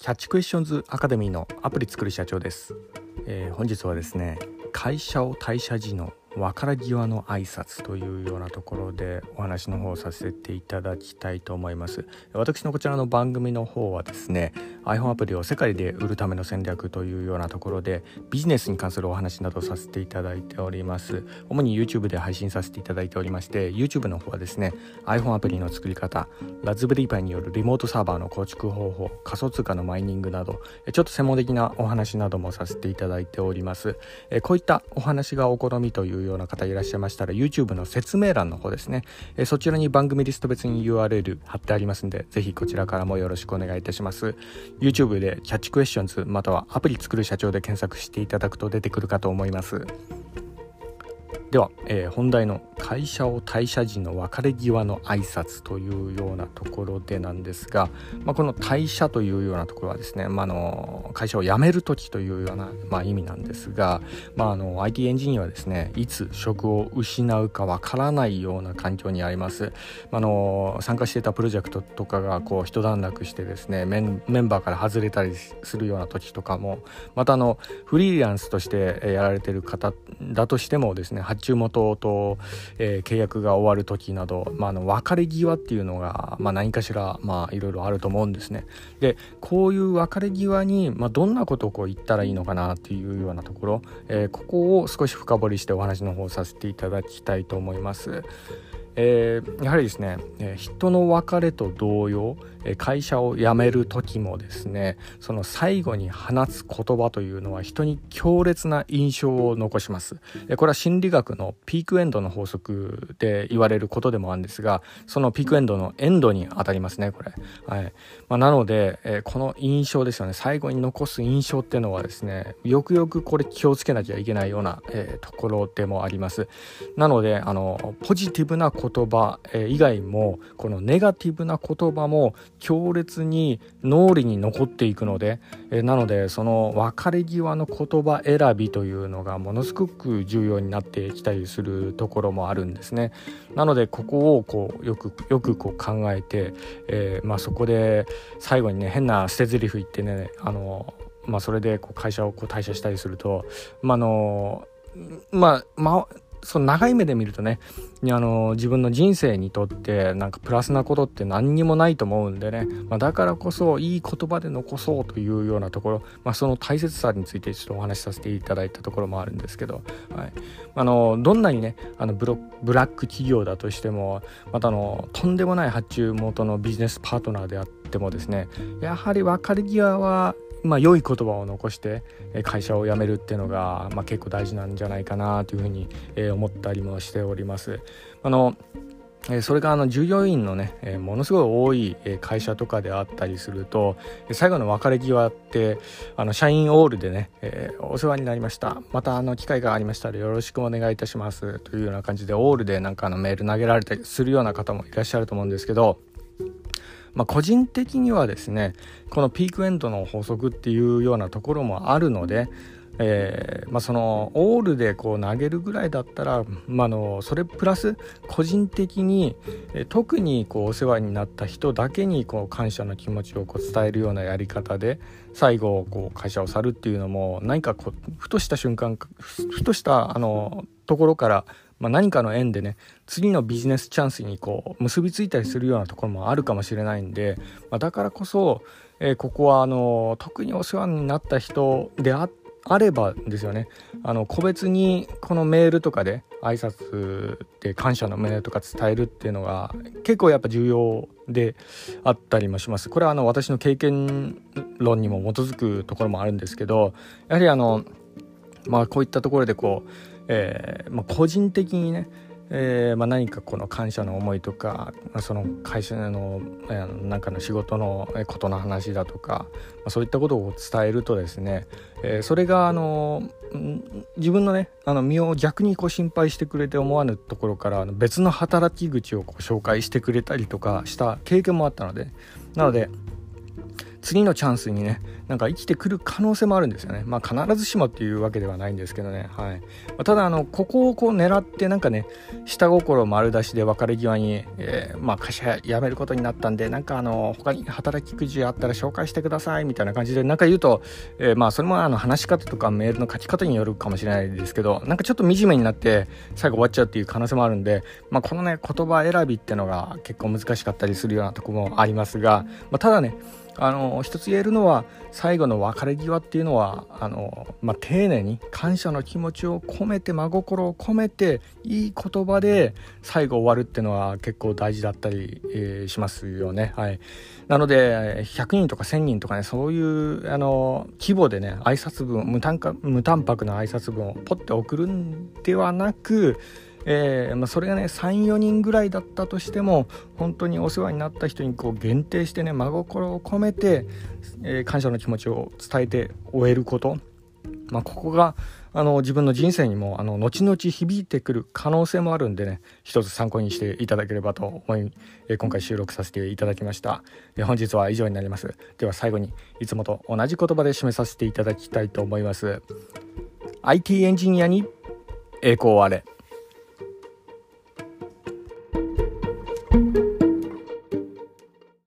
キャッチクエスチョンズアカデミーのアプリ作る社長です、えー、本日はですね会社を退社時の別れ際の挨拶というようなところでお話の方させていただきたいと思います。私のこちらの番組の方はですね iPhone アプリを世界で売るための戦略というようなところでビジネスに関するお話などさせていただいております。主に YouTube で配信させていただいておりまして YouTube の方はですね iPhone アプリの作り方ラズベリーパイによるリモートサーバーの構築方法仮想通貨のマイニングなどちょっと専門的なお話などもさせていただいております。こういったお話がお好みというような方いらっしゃいましたら YouTube の説明欄の方ですね、えそちらに番組リスト別に URL 貼ってありますんでぜひこちらからもよろしくお願いいたします。YouTube でキャッチクエスチョンズまたはアプリ作る社長で検索していただくと出てくるかと思います。では、えー、本題の会社を退社時の別れ際の挨拶というようなところでなんですが、まあ、この退社というようなところはですね、まあ、の会社を辞める時というような、まあ、意味なんですが、まあ、あの IT エンジニアはですねいつ職を失うかわからないような環境にあります、まあの参加していたプロジェクトとかがこう一段落してですねメンバーから外れたりするような時とかもまたあのフリーランスとしてやられてる方だとしてもですね発注元と、えー、契約が終わる時など、まあ、の別れ際っていうのが、まあ、何かしら、まあ、いろいろあると思うんですね。でこういう別れ際に、まあ、どんなことをこう言ったらいいのかなっていうようなところ、えー、ここを少し深掘りしてお話の方させていただきたいと思います。えー、やはりですね、えー、人の別れと同様、えー、会社を辞める時もですねその最後に放つ言葉というのは人に強烈な印象を残します、えこれは心理学のピークエンドの法則で言われることでもあるんですがそのピークエンドのエンドに当たりますねこれ、はい。まあ、なので、えこの印象ですよね。最後に残す印象っていうのはですねよくよくこれ気をつけなきゃいけないような、えところでもあります。なのであのポジティブな言葉、以外もこのネガティブな言葉も強烈に脳裏に残っていくので、なのでその別れ際の言葉選びというのがものすごく重要になってきたりするところもあるんですね。なのでここをこうよくよくこう考えて、えー、まあ、そこで最後にね変な捨て台詞言ってねあのまあ、それでこう会社をこう退社したりすると、まあのまあ、まあその長い目で見るとねあの自分の人生にとってなんかプラスなことって何にもないと思うんでね、まあ、だからこそいい言葉で残そうというようなところ、まあ、その大切さについてちょっとお話しさせていただいたところもあるんですけど、はい、あのどんなにねあのブロブラック企業だとしてもまたあのとんでもない発注元のビジネスパートナーであってもですねやはり別れ際はまあ、良い言葉を残して会社を辞めるっていうのが、まあ、結構大事なんじゃないかなというふうに思ったりもしております。あのそれがあの従業員のねものすごい多い会社とかであったりすると最後の別れ際ってあの社員オールでね、えー、お世話になりました。またあの機会がありましたらよろしくお願いいたします。というような感じでオールでなんかあのメール投げられたりするような方もいらっしゃると思うんですけどまあ、個人的にはですねこのピークエンドの法則っていうようなところもあるので、えーまあ、そのオールでこう投げるぐらいだったら、まあ、のそれプラス個人的に、え特にこうお世話になった人だけにこう感謝の気持ちをこう伝えるようなやり方で最後こう会社を去るっていうのも何かこうふとした瞬間ふとしたあのところからまあ、何かの縁でね次のビジネスチャンスにこう結びついたりするようなところもあるかもしれないんで、まあ、だからこそ、えー、ここはあの特にお世話になった人であっあればですよね。あの個別にこのメールとかで挨拶で感謝のメールとか伝えるっていうのが結構やっぱ重要であったりもします。これはあの私の経験論にも基づくところもあるんですけどやはりあのまあこういったところでこうえーまあ、個人的にね、えーまあ、何かこの感謝の思いとか、その会社の、えー、なんかの仕事のことの話だとか、まあ、そういったことを伝えるとですね、えー、それがあの自分のねあの身を逆にこう心配してくれて思わぬところから別の働き口をこう紹介してくれたりとかした経験もあったのでなので次のチャンスにねなんか生きてくる可能性もあるんですよね。まあ必ずしもっていうわけではないんですけどね。はい、まただあのここをこう狙ってなんかね下心丸出しで別れ際に、えー、まあ会社辞めることになったんでなんかあの他に働き口あったら紹介してくださいみたいな感じでなんか言うと、えー、まあそれもあの話し方とかメールの書き方によるかもしれないですけどなんかちょっと惨めになって最後終わっちゃうっていう可能性もあるんで、まあ、このね言葉選びってのが結構難しかったりするようなとこもありますが、まあ、ただねあの一つ言えるのは最後の別れ際っていうのはあの、まあ、丁寧に感謝の気持ちを込めて真心を込めていい言葉で最後終わるっていうのは結構大事だったり、えー、しますよね。はい、なので100人とか1000人とかねそういうあの規模でね挨拶文無単無淡白な挨拶文をポッて送るんではなくえー、まあ、それがね34人ぐらいだったとしても本当にお世話になった人にこう限定してね真心を込めて、えー、感謝の気持ちを伝えて終えること、まあ、ここがあの自分の人生にもあの後々響いてくる可能性もあるんでね一つ参考にしていただければと思い、えー、今回収録させていただきました、え本日は以上になります。では最後にいつもと同じ言葉で締めさせていただきたいと思います。IT エンジニアに栄光あれ。